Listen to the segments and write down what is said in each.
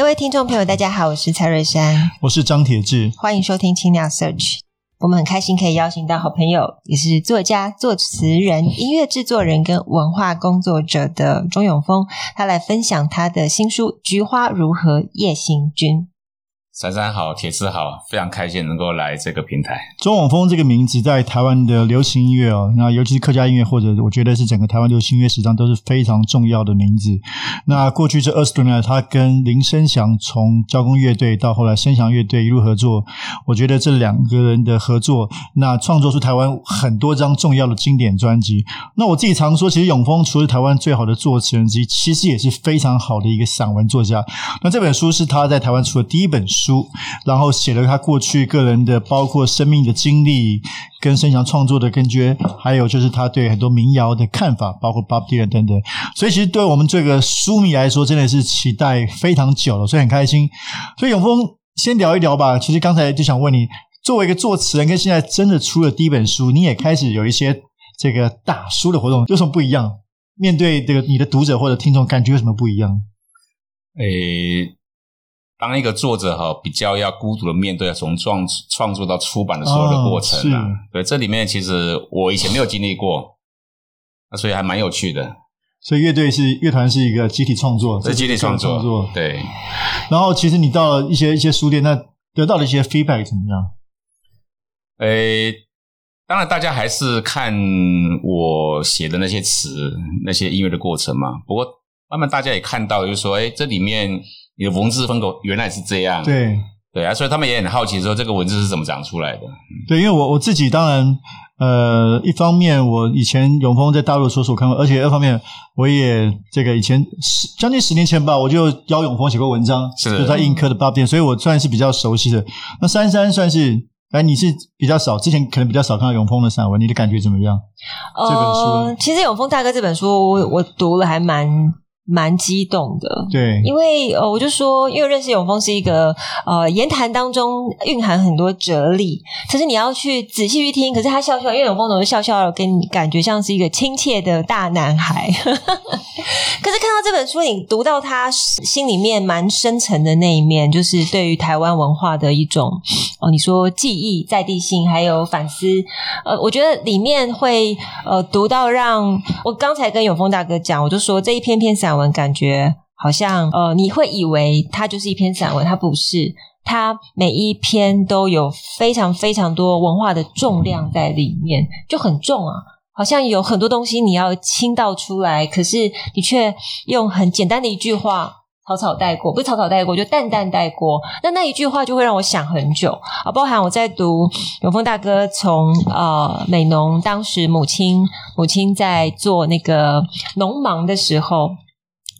各位听众朋友，大家好，我是蔡瑞山，我是张铁志，欢迎收听青鸟 Search。我们很开心可以邀请到好朋友，也是作家、作词人、音乐制作人跟文化工作者的钟永峰，他来分享他的新书《菊花如何夜行军》。珊珊好，铁丝好，非常开心能够来这个平台。钟永丰这个名字在台湾的流行音乐哦，那尤其是客家音乐，或者我觉得是整个台湾流行音乐史上都是非常重要的名字。那过去这二十多年来，他跟林生祥从交工乐队到后来生祥乐队一路合作，我觉得这两个人的合作，那创作出台湾很多张重要的经典专辑。那我自己常说，其实永丰除了台湾最好的作词人之一，其实也是非常好的一个散文作家。那这本书是他在台湾出的第一本书。书，然后写了他过去个人的，包括生命的经历，跟生祥创作的根据，还有就是他对很多民谣的看法，包括 Bob Dylan 等等。所以其实对我们这个书迷来说，真的是期待非常久了，所以很开心。所以永峰先聊一聊吧。其实刚才就想问你，作为一个作词人，跟现在真的出了第一本书，你也开始有一些这个打书的活动，有什么不一样？面对这个你的读者或者听众，感觉有什么不一样？诶。当一个作者哈，比较要孤独的面对从创创作到出版的所有的过程啊，哦、对，这里面其实我以前没有经历过，那所以还蛮有趣的。所以乐队是乐团是一个集体创作，是集体创作，作，对。然后其实你到了一些一些书店，那得到的一些 feedback 怎么样？诶，当然大家还是看我写的那些词、那些音乐的过程嘛。不过慢慢大家也看到，就是说，诶，这里面。你的文字风格原来是这样，对对啊，所以他们也很好奇说这个文字是怎么长出来的。对，因为我我自己当然，呃，一方面我以前永丰在大陆的说书看过，而且二方面我也这个以前十将近十年前吧，我就邀永丰写过文章，是就在印刻的 Bob Dylan，所以我算是比较熟悉的。那珊珊算是，哎，你是比较少，之前可能比较少看到永丰的散文，你的感觉怎么样？呃、这本书，其实永丰大哥这本书我我读了还蛮。蛮激动的，对，因为呃，我就说，因为认识永峰是一个呃，言谈当中蕴含很多哲理，可是你要去仔细去听，可是他笑笑，因为永峰总是笑笑的，给你感觉像是一个亲切的大男孩。可是看到这本书，你读到他心里面蛮深层的那一面，就是对于台湾文化的一种哦，你说记忆、在地性，还有反思。呃，我觉得里面会呃读到让我刚才跟永峰大哥讲，我就说这一篇篇散文。感觉好像呃，你会以为它就是一篇散文，它不是，它每一篇都有非常非常多文化的重量在里面，就很重啊，好像有很多东西你要倾倒出来，可是你却用很简单的一句话草草带过，不是草草带过，就淡淡带过。那那一句话就会让我想很久啊，包含我在读永丰大哥从呃美浓当时母亲母亲在做那个农忙的时候。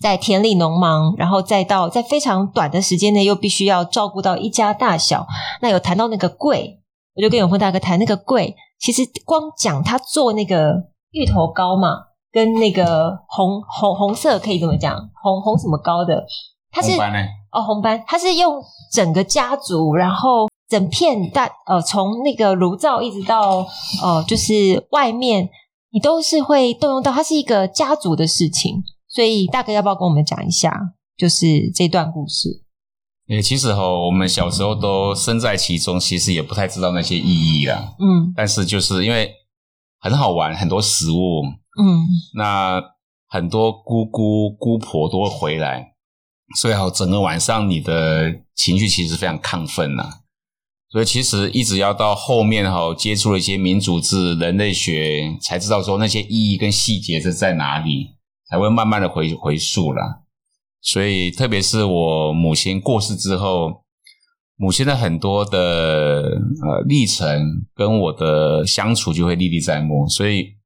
在田里农忙，然后再到在非常短的时间内又必须要照顾到一家大小。那有谈到那个贵，我就跟永丰大哥谈那个贵。其实光讲他做那个芋头糕嘛，跟那个红红红色可以怎么讲？红红什么糕的？他是红？哦，红斑，他是用整个家族，然后整片大呃，从那个炉灶一直到呃，就是外面，你都是会动用到。它是一个家族的事情。所以大哥要不要跟我们讲一下，就是这段故事？诶，其实哈，我们小时候都身在其中，其实也不太知道那些意义啦。嗯，但是就是因为很好玩，很多食物，嗯，那很多姑姑姑婆都会回来，所以好，整个晚上你的情绪其实非常亢奋呐。所以其实一直要到后面哈，接触了一些民主制、人类学，才知道说那些意义跟细节是在哪里。才会慢慢的回回溯啦，所以特别是我母亲过世之后，母亲的很多的呃历程跟我的相处就会历历在目，所以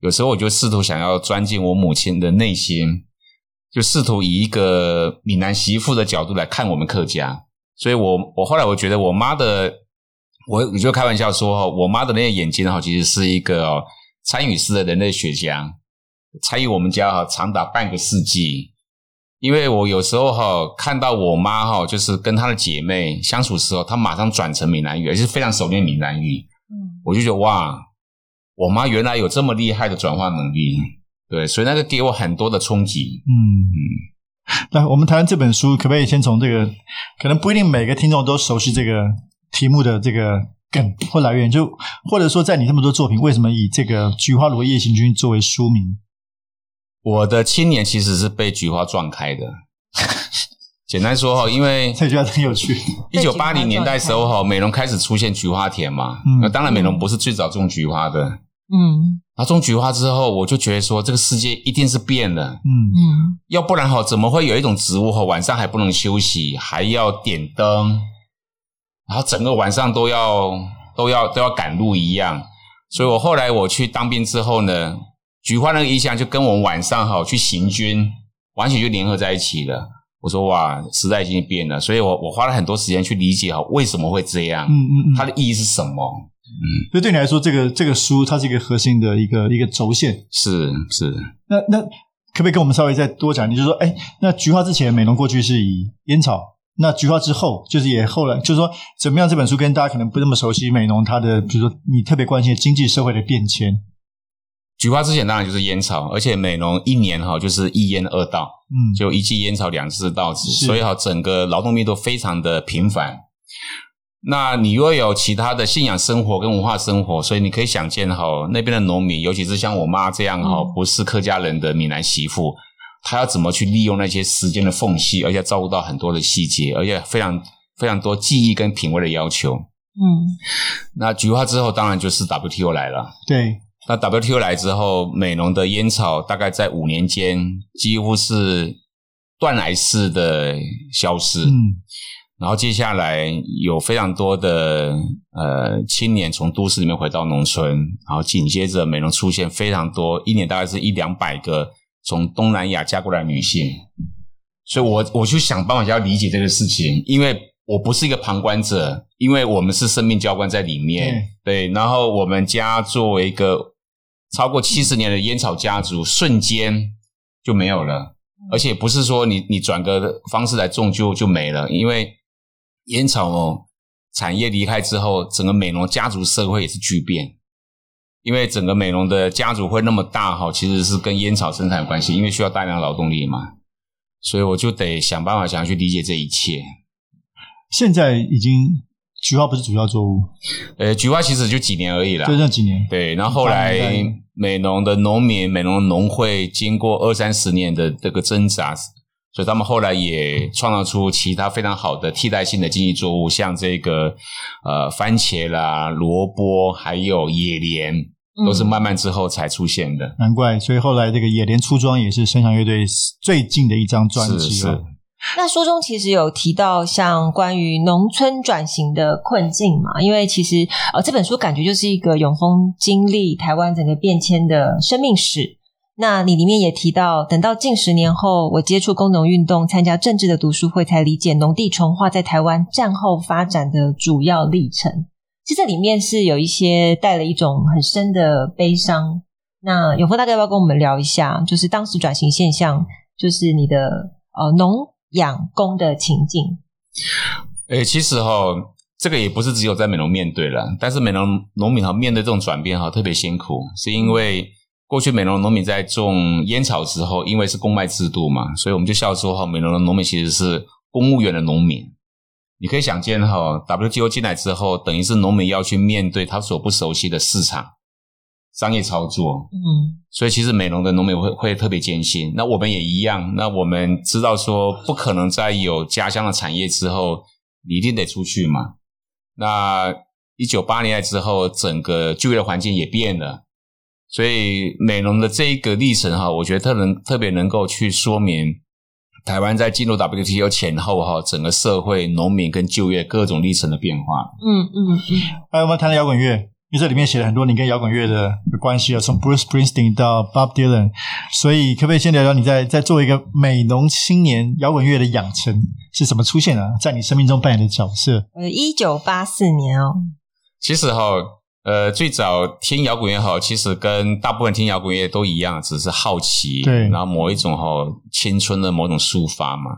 有时候我就试图想要钻进我母亲的内心，就试图以一个闽南媳妇的角度来看我们客家。所以我我后来我觉得我妈的，我我就开玩笑说哈，我妈的那个眼睛哈，其实是一个参与式的人类学家，参与我们家哈长达半个世纪。因为我有时候哈看到我妈哈，就是跟她的姐妹相处的时候，她马上转成闽南语，而且非常熟练闽南语。嗯，我就觉得哇，我妈原来有这么厉害的转化能力。对，所以那个给我很多的冲击。嗯嗯，那我们谈这本书，可不可以先从这个？可能不一定每个听众都熟悉这个题目的这个梗或来源，就或者说，在你这么多作品，为什么以这个《菊花罗夜行军》作为书名？我的青年其实是被菊花撞开的。简单说哈，因为这句话很有趣。一九八零年代时候哈，美容开始出现菊花田嘛。嗯，那当然美容不是最早种菊花的。嗯，然后种菊花之后，我就觉得说这个世界一定是变了。嗯嗯，要不然哈，怎么会有一种植物哈，晚上还不能休息，还要点灯，然后整个晚上都要都要都要赶路一样。所以我后来我去当兵之后呢。菊花那个意象就跟我们晚上哈去行军，完全就联合在一起了。我说哇，时代已经变了，所以我我花了很多时间去理解哈为什么会这样，嗯嗯嗯，它的意义是什么？嗯，所以对你来说，这个这个书它是一个核心的一个一个轴线，是是。那那可不可以跟我们稍微再多讲？你就说，哎，那菊花之前美浓过去是以烟草，那菊花之后就是也后来，就是说怎么样？这本书跟大家可能不那么熟悉美农它的，比如说你特别关心的经济社会的变迁。菊花之前当然就是烟草，而且美浓一年哈就是一烟二稻，嗯，就一季烟草两次稻子，所以哈整个劳动力都非常的频繁。那你又有其他的信仰生活跟文化生活，所以你可以想见哈那边的农民，尤其是像我妈这样哈不是客家人的闽南媳妇，她要怎么去利用那些时间的缝隙，而且照顾到很多的细节，而且非常非常多技艺跟品味的要求。嗯，那菊花之后当然就是 WTO 来了，对。那 WTO 来之后，美浓的烟草大概在五年间几乎是断崖式的消失。嗯，然后接下来有非常多的呃青年从都市里面回到农村，然后紧接着美浓出现非常多，一年大概是一两百个从东南亚嫁过来的女性。所以我我就想办法要理解这个事情，因为我不是一个旁观者，因为我们是生命教官在里面。嗯、对，然后我们家作为一个。超过七十年的烟草家族瞬间就没有了，而且不是说你你转个方式来种就就没了，因为烟草哦产业离开之后，整个美浓家族社会也是巨变，因为整个美浓的家族会那么大哈，其实是跟烟草生产有关系，因为需要大量劳动力嘛，所以我就得想办法想要去理解这一切。现在已经。菊花不是主要作物，呃，菊花其实就几年而已啦，就那几年。对，然后后来美农的农民、美农农会经过二三十年的这个挣扎，所以他们后来也创造出其他非常好的替代性的经济作物，像这个呃番茄啦、萝卜，还有野莲，都是慢慢之后才出现的。嗯、难怪，所以后来这个野莲出装也是声响乐队最近的一张专辑。是是那书中其实有提到像关于农村转型的困境嘛，因为其实呃这本书感觉就是一个永丰经历台湾整个变迁的生命史。那你里面也提到，等到近十年后，我接触工农运动，参加政治的读书会，才理解农地重化在台湾战后发展的主要历程。其实这里面是有一些带了一种很深的悲伤。那永丰大概要不要跟我们聊一下，就是当时转型现象，就是你的呃农。养工的情境，诶，其实哈，这个也不是只有在美容面对了，但是美容农民哈面对这种转变哈特别辛苦，是因为过去美容农民在种烟草的时候，因为是公卖制度嘛，所以我们就笑说哈，美容的农民其实是公务员的农民。你可以想见哈，WTO 进来之后，等于是农民要去面对他所不熟悉的市场。商业操作，嗯，所以其实美容的农民会会特别艰辛。那我们也一样。那我们知道说，不可能在有家乡的产业之后，你一定得出去嘛。那一九八零年之后，整个就业环境也变了。所以美容的这一个历程哈，我觉得特能特别能够去说明台湾在进入 WTO 前后哈，整个社会、农民跟就业各种历程的变化。嗯嗯嗯。还有我们谈的摇滚乐。因为这里面写了很多你跟摇滚乐的关系啊，从 Bruce Springsteen 到 Bob Dylan，所以可不可以先聊聊你在在作为一个美浓青年摇滚乐的养成是怎么出现的，啊，在你生命中扮演的角色？呃，一九八四年哦，其实哈，呃，最早听摇滚乐哈，其实跟大部分听摇滚乐都一样，只是好奇，对，然后某一种哈青春的某种抒发嘛，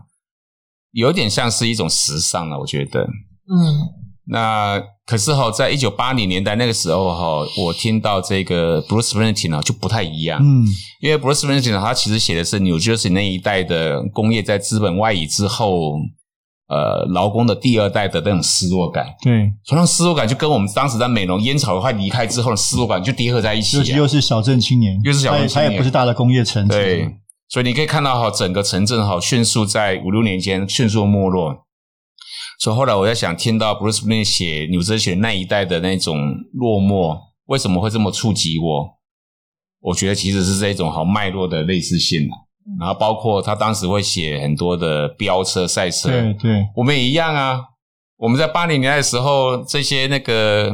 有点像是一种时尚了，我觉得，嗯。那可是哈，在一九八零年代那个时候哈，我听到这个 Bruce Springsteen 呢就不太一样，嗯，因为 Bruce Springsteen 他其实写的是 New Jersey 那一代的工业在资本外移之后，呃，劳工的第二代的那种失落感，对，从那失落感就跟我们当时在美容烟草快离开之后的失落感就叠合在一起，又是小镇青年，又是小镇青年，他也不是大的工业城，对，所以你可以看到哈，整个城镇哈迅速在五六年间迅速没落。所以后来我在想，听到 Bruce Springsteen 写纽泽西那一代的那种落寞，为什么会这么触及我？我觉得其实是这种好脉络的类似性。然后包括他当时会写很多的飙车赛车，对对，我们也一样啊。我们在八零年代的时候，这些那个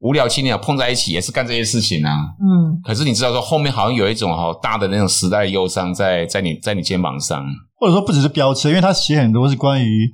无聊青年碰在一起，也是干这些事情啊。嗯。可是你知道说，后面好像有一种好大的那种时代忧伤在在你在你肩膀上，或者说不只是飙车，因为他写很多是关于。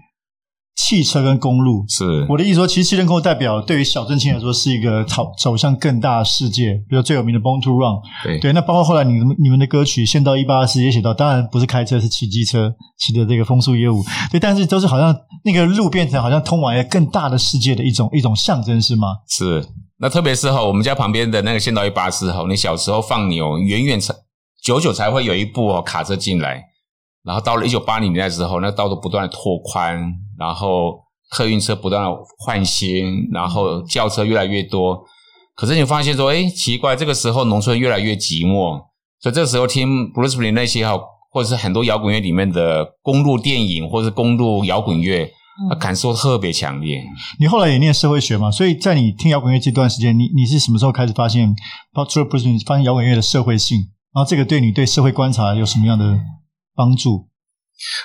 汽车跟公路。是。我的意思说，其实汽车公路代表对于小镇青年来说是一个走走向更大的世界，比如最有名的《Born to Run》对。对，那包括后来你们你们的歌曲《县道一八四》也写到，当然不是开车，是骑机车骑的这个风速业务，对，但是都是好像那个路变成好像通往一个更大的世界的一种一种象征，是吗？是，那特别是哈，我们家旁边的那个县道一八四哈，你小时候放牛，远远才久久才会有一部哦卡车进来。然后到了一九八零年代之后，那道路不断的拓宽，然后客运车不断的换新，然后轿车越来越多。可是你发现说，哎，奇怪，这个时候农村越来越寂寞，所以这个时候听 Bruce Springsteen 那些哈，或者是很多摇滚乐里面的公路电影，或者是公路摇滚乐，感受特别强烈。你后来也念社会学嘛，所以在你听摇滚乐这段时间，你你是什么时候开始发现，包括 Bruce Springsteen 发现摇滚乐的社会性，然后这个对你对社会观察有什么样的？帮助，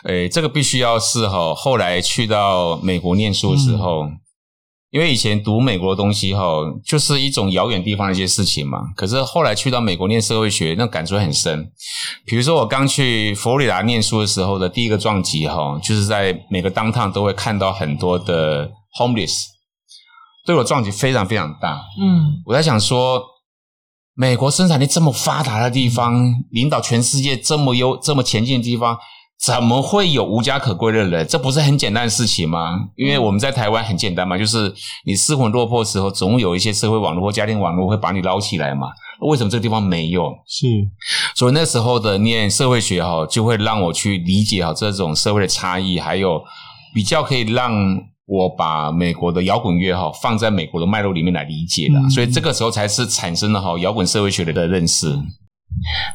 诶，这个必须要是哈，后来去到美国念书的时候，嗯、因为以前读美国的东西哈，就是一种遥远地方的一些事情嘛。可是后来去到美国念社会学，那感触很深。比如说我刚去佛罗里达念书的时候的第一个撞击哈，就是在每个 downtown 都会看到很多的 homeless，对我撞击非常非常大。嗯，我在想说。美国生产力这么发达的地方，领导全世界这么优、这么前进的地方，怎么会有无家可归的人？这不是很简单的事情吗？因为我们在台湾很简单嘛，就是你失魂落魄的时候，总有一些社会网络或家庭网络会把你捞起来嘛。为什么这个地方没有？是，所以那时候的念社会学哈，就会让我去理解哈这种社会的差异，还有比较可以让。我把美国的摇滚乐哈放在美国的脉络里面来理解的，嗯、所以这个时候才是产生了哈摇滚社会学的认识。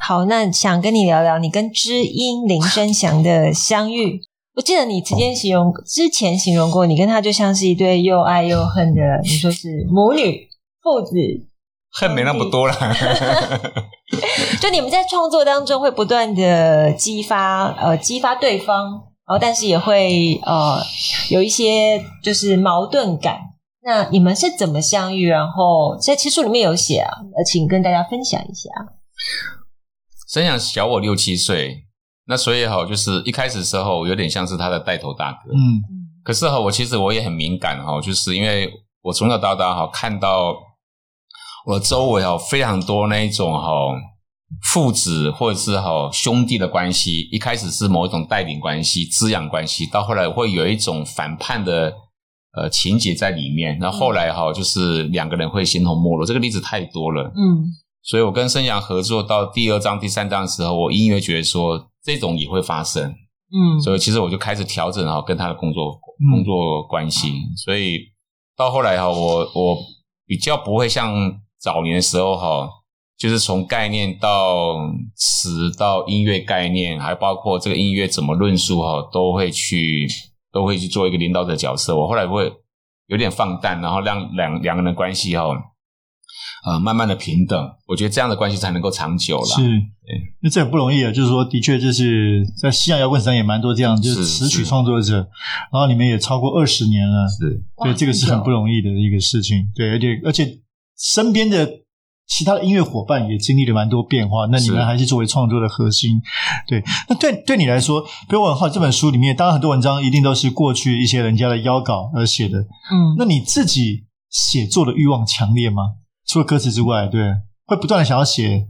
好，那想跟你聊聊你跟知音林生祥的相遇。我记得你之前形容之前形容过，你跟他就像是一对又爱又恨的，你说是母女父子，恨没那么多了。就你们在创作当中会不断的激发呃激发对方。哦，但是也会呃有一些就是矛盾感。那你们是怎么相遇？然后在其实书里面有写啊，请跟大家分享一下。生祥小我六七岁，那所以哈，就是一开始的时候有点像是他的带头大哥。嗯，可是哈，我其实我也很敏感哈，就是因为我从小到大哈看到我周围哈非常多那一种哈。父子或者是哈兄弟的关系，一开始是某一种带领关系、滋养关系，到后来会有一种反叛的呃情节在里面。那后后来哈，就是两个人会形同陌路，这个例子太多了。嗯，所以我跟生阳合作到第二章、第三章的时候，我隐约觉得说这种也会发生。嗯，所以其实我就开始调整哈跟他的工作工作关系。所以到后来哈，我我比较不会像早年的时候哈。就是从概念到词到音乐概念，还包括这个音乐怎么论述哈，都会去都会去做一个领导者角色。我后来会有点放淡，然后让两两个人的关系哈，呃，慢慢的平等。我觉得这样的关系才能够长久了。是，那这很不容易啊。就是说，的确就是在西洋摇滚上也蛮多这样，就是词曲创作者，然后你们也超过二十年了。是，对这个是很不容易的一个事情。对，而且而且。身边的其他的音乐伙伴也经历了蛮多变化。那你们还是作为创作的核心，对。那对对你来说，比如我很好奇这本书里面，当然很多文章一定都是过去一些人家的邀稿而写的。嗯，那你自己写作的欲望强烈吗？除了歌词之外，对，会不断的想要写。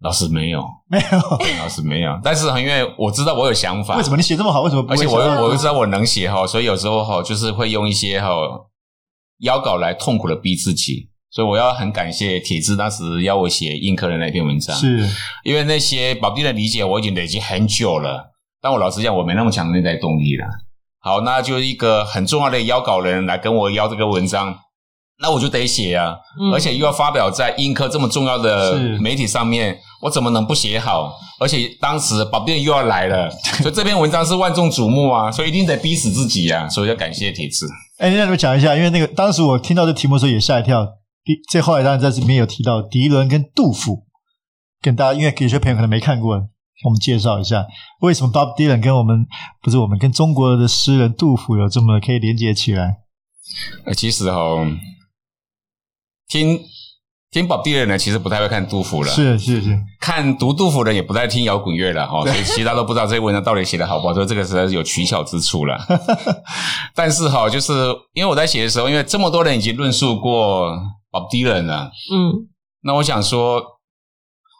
老师没有，没有，老师没有。但是因为我知道我有想法，为什么你写这么好？为什么不会？而且我我知道我能写哈，所以有时候哈，就是会用一些哈邀稿来痛苦的逼自己。所以我要很感谢铁志当时要我写硬科的那篇文章，是因为那些宝弟的理解我已经累积很久了。但我老实讲，我没那么强的内在动力了。好，那就一个很重要的邀稿人来跟我邀这个文章。那我就得写啊，嗯、而且又要发表在硬科这么重要的媒体上面，我怎么能不写好？而且当时宝贝又要来了，所以这篇文章是万众瞩目啊，所以一定得逼死自己啊，所以要感谢铁志。哎，那你们讲一下，因为那个当时我听到这题目的时候也吓一跳。第这后来当然在这里面有提到迪伦跟杜甫，跟大家因为有些朋友可能没看过，我们介绍一下为什么 Bob Dylan 跟我们不是我们跟中国的诗人杜甫有这么可以连接起来？呃，其实哈。听听 Bob Dylan 呢，其实不太会看杜甫了。是是是，看读杜甫的也不太听摇滚乐了哈，所以其他都不知道这些文章到底写的好不好。所以这个实在是有取巧之处了。但是哈，就是因为我在写的时候，因为这么多人已经论述过宝弟人啊，嗯，那我想说，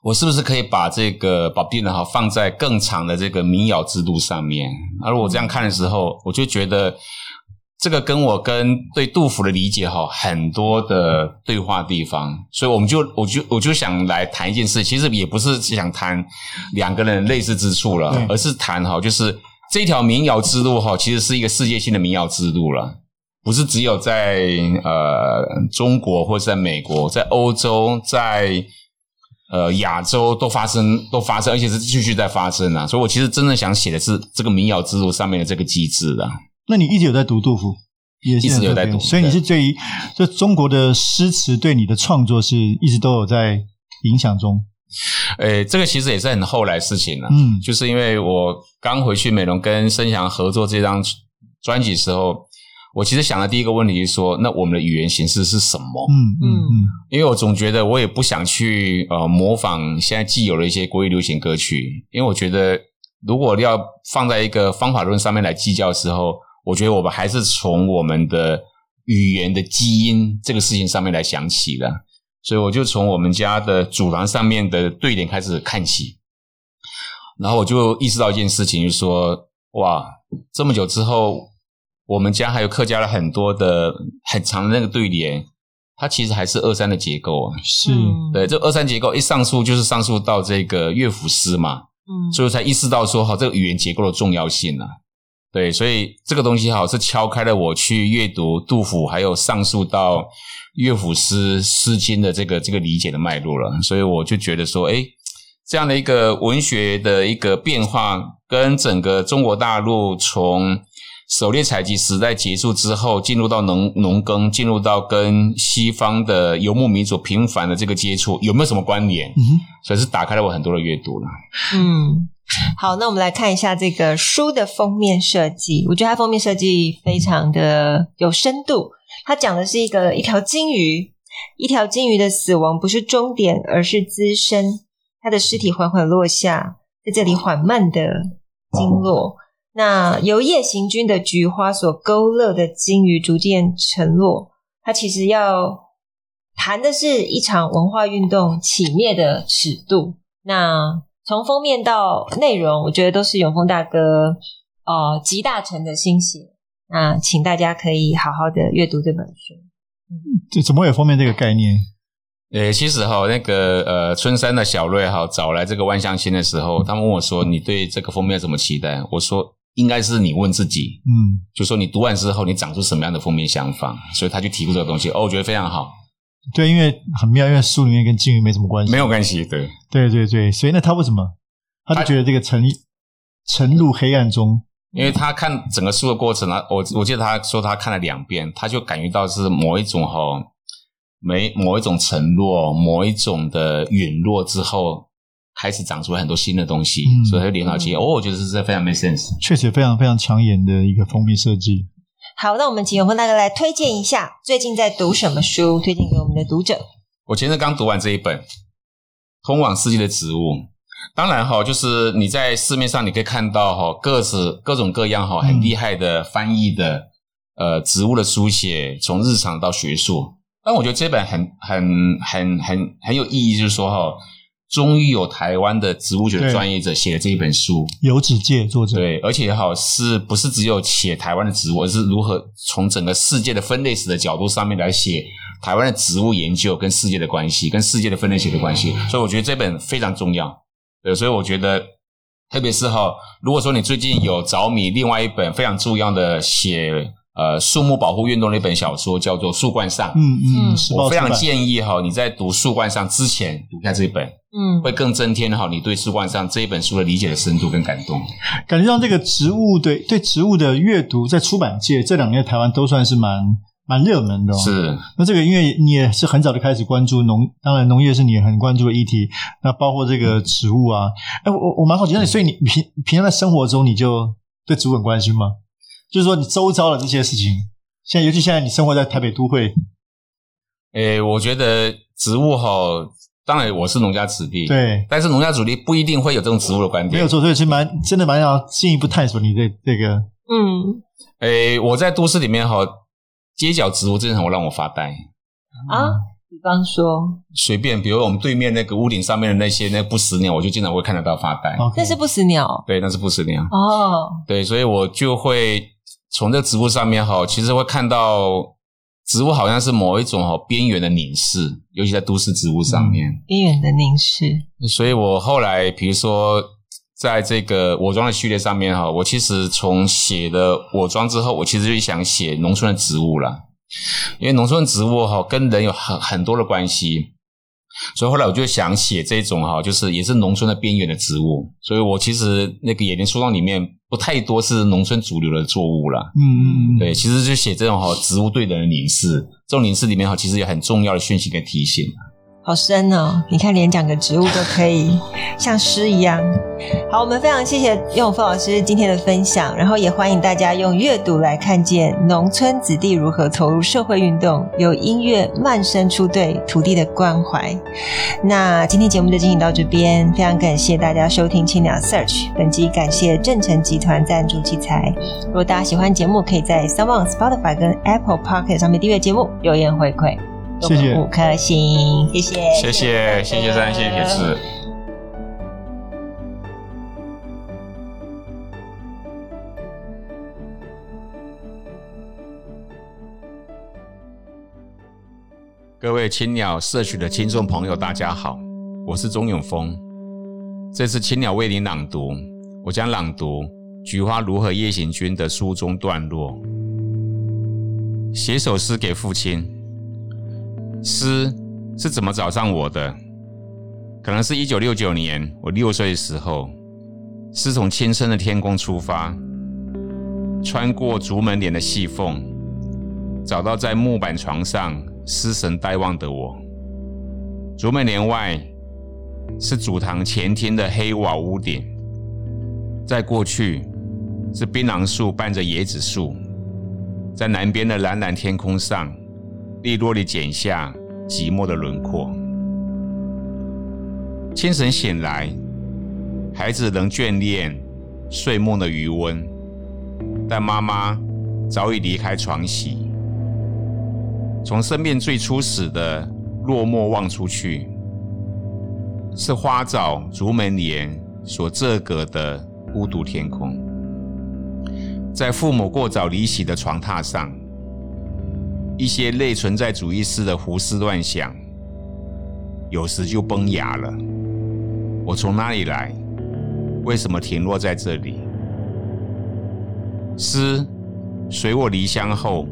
我是不是可以把这个宝弟人哈放在更长的这个民谣之路上面？而我这样看的时候，我就觉得。这个跟我跟对杜甫的理解哈，很多的对话地方，所以我们就我就我就想来谈一件事，其实也不是想谈两个人类似之处了，而是谈哈，就是这条民谣之路哈，其实是一个世界性的民谣之路了，不是只有在呃中国或者在美国，在欧洲，在呃亚洲都发生都发生，而且是继续在发生啊，所以我其实真正想写的是这个民谣之路上面的这个机制的。那你一直有在读杜甫，也一直有在读，所以你是对于这中国的诗词对你的创作是一直都有在影响中。诶，这个其实也是很后来事情了，嗯，就是因为我刚回去美容跟申翔合作这张专辑的时候，我其实想的第一个问题是说，那我们的语言形式是什么？嗯嗯嗯，因为我总觉得我也不想去呃模仿现在既有的一些国语流行歌曲，因为我觉得如果要放在一个方法论上面来计较的时候。我觉得我们还是从我们的语言的基因这个事情上面来想起的，所以我就从我们家的祖廊上面的对联开始看起，然后我就意识到一件事情，就是说，哇，这么久之后，我们家还有客家的很多的很长的那个对联，它其实还是二三的结构啊，是。对，这二三结构一上溯就是上溯到这个乐府诗嘛，嗯，所以才意识到说，哈，这个语言结构的重要性啊。对，所以这个东西哈是敲开了我去阅读杜甫，还有上溯到乐府诗《诗经》的这个这个理解的脉络了。所以我就觉得说，哎，这样的一个文学的一个变化，跟整个中国大陆从狩猎采集时代结束之后，进入到农农耕，进入到跟西方的游牧民族频繁的这个接触，有没有什么关联？所以是打开了我很多的阅读了。嗯。好，那我们来看一下这个书的封面设计。我觉得它封面设计非常的有深度。它讲的是一个一条金鱼，一条金鱼的死亡不是终点，而是滋生。它的尸体缓缓落下，在这里缓慢的经落。那由夜行军的菊花所勾勒的鲸鱼逐渐沉落。它其实要谈的是一场文化运动起灭的尺度。那从封面到内容，我觉得都是永丰大哥呃集大成的心血。那请大家可以好好的阅读这本书。嗯，这怎么有封面这个概念？呃，其实哈，那个呃，春山的小瑞哈找来这个万象星的时候，他们问我说：“你对这个封面有什么期待？”我说：“应该是你问自己，嗯，就说你读完之后，你长出什么样的封面想法？”所以他就提出这个东西，哦，我觉得非常好。对，因为很妙，因为书里面跟鲸鱼没什么关系，没有关系。对，对对对，所以那他为什么？他就觉得这个沉沉入黑暗中，因为他看整个书的过程呢，我我记得他说他看了两遍，他就感觉到是某一种哈，没某一种沉落，某一种的陨落之后，开始长出很多新的东西，嗯、所以他就联想起，哦，我觉得是这非常 make sense，确实非常非常抢眼的一个封面设计。好，那我们请永峰大哥来推荐一下最近在读什么书，推荐给我们的读者。我前阵刚读完这一本《通往世界的植物》。当然哈，就是你在市面上你可以看到哈，各式各种各样哈，很厉害的翻译的呃植物的书写，从日常到学术。但我觉得这本很很很很很有意义，就是说哈，终于有台湾的植物学的专业者写了这一本书，有纸界作者对，而且好是不是只有写台湾的植物，而是如何从整个世界的分类史的角度上面来写台湾的植物研究跟世界的关系，跟世界的分类学的关系。所以我觉得这本非常重要。对，所以我觉得，特别是哈，如果说你最近有着迷，另外一本非常重要的写呃树木保护运动的一本小说，叫做《树冠上》。嗯嗯，我非常建议哈，你在读《树冠上》之前读下这一本，嗯，会更增添哈你对《树冠上》这一本书的理解的深度跟感动。感觉上这个植物对对植物的阅读，在出版界这两年台湾都算是蛮。蛮热门的。哦，是。那这个因为你也是很早就开始关注农，当然农业是你很关注的议题。那包括这个植物啊，哎，我我蛮好奇，那你所以你平平常在生活中你就对植物很关心吗？就是说你周遭的这些事情，现在尤其现在你生活在台北都会，诶，我觉得植物哈，当然我是农家子弟，对，但是农家子弟不一定会有这种植物的观点，没有错，所以其实蛮真的蛮要进一步探索你这这个，嗯，诶，我在都市里面哈。街角植物真的很会让我发呆啊！比方说，随便，比如我们对面那个屋顶上面的那些那不死鸟，我就经常会看得到发呆。那是不死鸟，对，那是不死鸟。哦，对，所以我就会从这个植物上面哈，其实会看到植物好像是某一种哈边缘的凝视，尤其在都市植物上面，边缘的凝视。所以我后来比如说。在这个我装的序列上面哈，我其实从写的我装之后，我其实就想写农村的植物了，因为农村的植物哈跟人有很很多的关系，所以后来我就想写这种哈，就是也是农村的边缘的植物，所以我其实那个野林书庄里面不太多是农村主流的作物了，嗯嗯嗯，对，其实就写这种哈植物对人的凝视，这种凝视里面哈其实有很重要的讯息跟提醒。好深哦！你看，连讲个植物都可以 像诗一样。好，我们非常谢谢叶永丰老师今天的分享，然后也欢迎大家用阅读来看见农村子弟如何投入社会运动，有音乐慢声出对土地的关怀。那今天节目就进行到这边，非常感谢大家收听青鸟 Search。本集感谢正成集团赞助器材。如果大家喜欢节目，可以在 SoundOn Spotify 跟 Apple Podcast 上面订阅节目，留言回馈。谢谢五颗星，谢谢，谢谢，谢谢三，谢谢铁志。各位青鸟社区的听众朋友，大家好，我是钟永峰。这次青鸟为您朗读，我将朗读《菊花如何夜行军》的书中段落，写首诗给父亲。诗是怎么找上我的？可能是一九六九年，我六岁的时候，诗从清深的天空出发，穿过竹门帘的细缝，找到在木板床上失神呆望的我。竹门帘外是祖堂前厅的黑瓦屋顶，在过去是槟榔树伴着椰子树，在南边的蓝蓝天空上。利落地剪下寂寞的轮廓。清晨醒来，孩子仍眷恋睡梦的余温，但妈妈早已离开床席。从生命最初始的落寞望出去，是花藻竹门帘所遮隔的孤独天空。在父母过早离席的床榻上。一些类存在主义式的胡思乱想，有时就崩牙了。我从哪里来？为什么停落在这里？诗随我离乡后，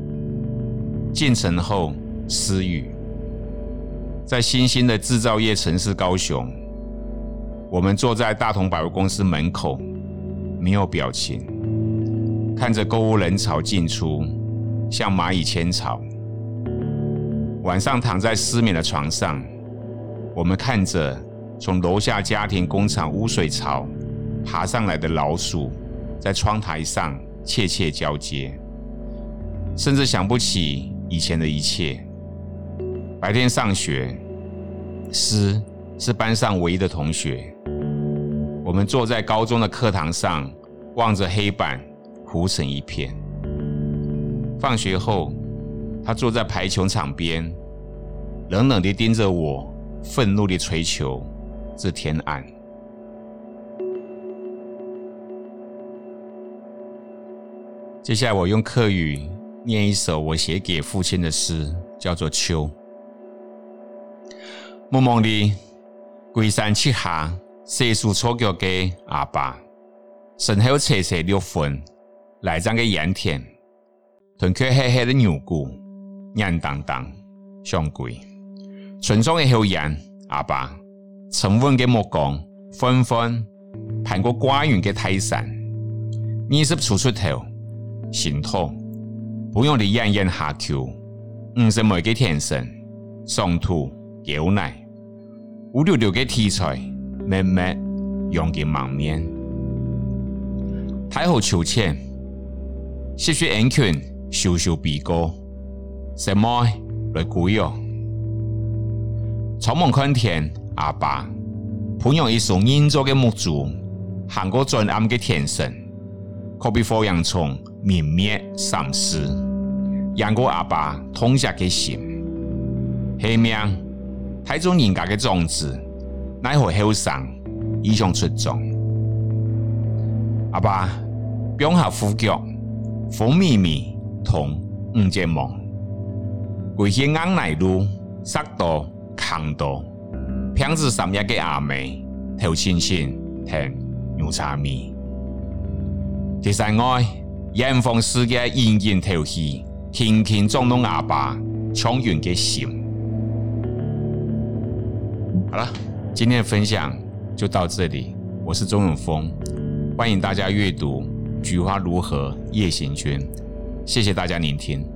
进城后失语。在新兴的制造业城市高雄，我们坐在大同百货公司门口，没有表情，看着购物人潮进出，像蚂蚁迁巢。晚上躺在失眠的床上，我们看着从楼下家庭工厂污水槽爬上来的老鼠，在窗台上窃窃交接。甚至想不起以前的一切。白天上学，诗是班上唯一的同学。我们坐在高中的课堂上，望着黑板，糊成一片。放学后，他坐在排球场边，冷冷地盯着我，愤怒地捶球，至天暗。接下来，我用客语念一首我写给父亲的诗，叫做《秋》。梦梦里，龟山七下，细数错脚的阿爸，身后斜斜六分，来张个盐田，屯却黑黑的牛骨，硬当当，像龟。村中的后人，阿爸，沉稳的目光，纷纷攀过寡云的泰山，二十出出头。心痛，不用你咽咽下口，五十枚个天神，上土牛奶，五六六个题材，慢慢用给满面。太后秋千，吸血 anim 群，修修鼻哥，什么来鬼哟？草木看天，阿爸，不用一束银做的木珠，行过转暗的天神，可比火洋葱。泯灭三思，让我阿爸痛下个心。下面太种人家的种子，奈何后生异常出众。阿爸，屏下呼吸，风靡靡，同五节梦。归去硬来路，杀到扛到，평子三日的阿妹，头青青，甜牛茶米。第三爱。严防世界隐隐头戏，轻轻撞动阿爸强忍的心。好了，今天的分享就到这里。我是钟永丰，欢迎大家阅读《菊花如何夜行军》，谢谢大家聆听。